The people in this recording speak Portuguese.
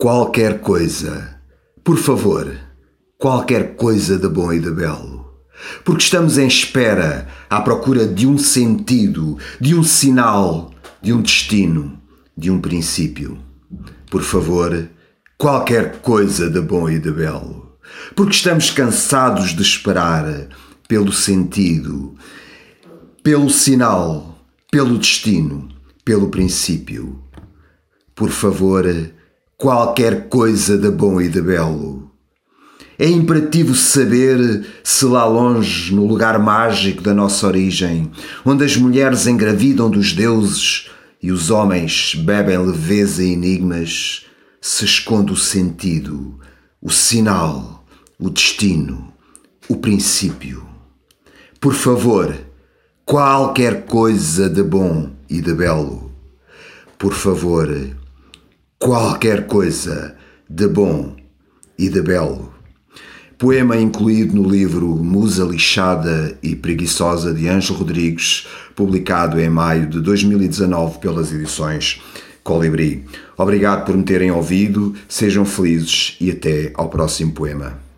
Qualquer coisa, por favor, qualquer coisa de bom e de belo. Porque estamos em espera, à procura de um sentido, de um sinal, de um destino, de um princípio. Por favor, qualquer coisa de bom e de belo. Porque estamos cansados de esperar pelo sentido, pelo sinal, pelo destino, pelo princípio. Por favor, qualquer coisa de bom e de belo. É imperativo saber se lá longe, no lugar mágico da nossa origem, onde as mulheres engravidam dos deuses e os homens bebem leveza e enigmas, se esconde o sentido, o sinal, o destino, o princípio. Por favor, qualquer coisa de bom e de belo. Por favor, qualquer coisa de bom e de belo. Poema incluído no livro Musa Lixada e Preguiçosa de Ângelo Rodrigues, publicado em maio de 2019 pelas edições Colibri. Obrigado por me terem ouvido, sejam felizes e até ao próximo poema.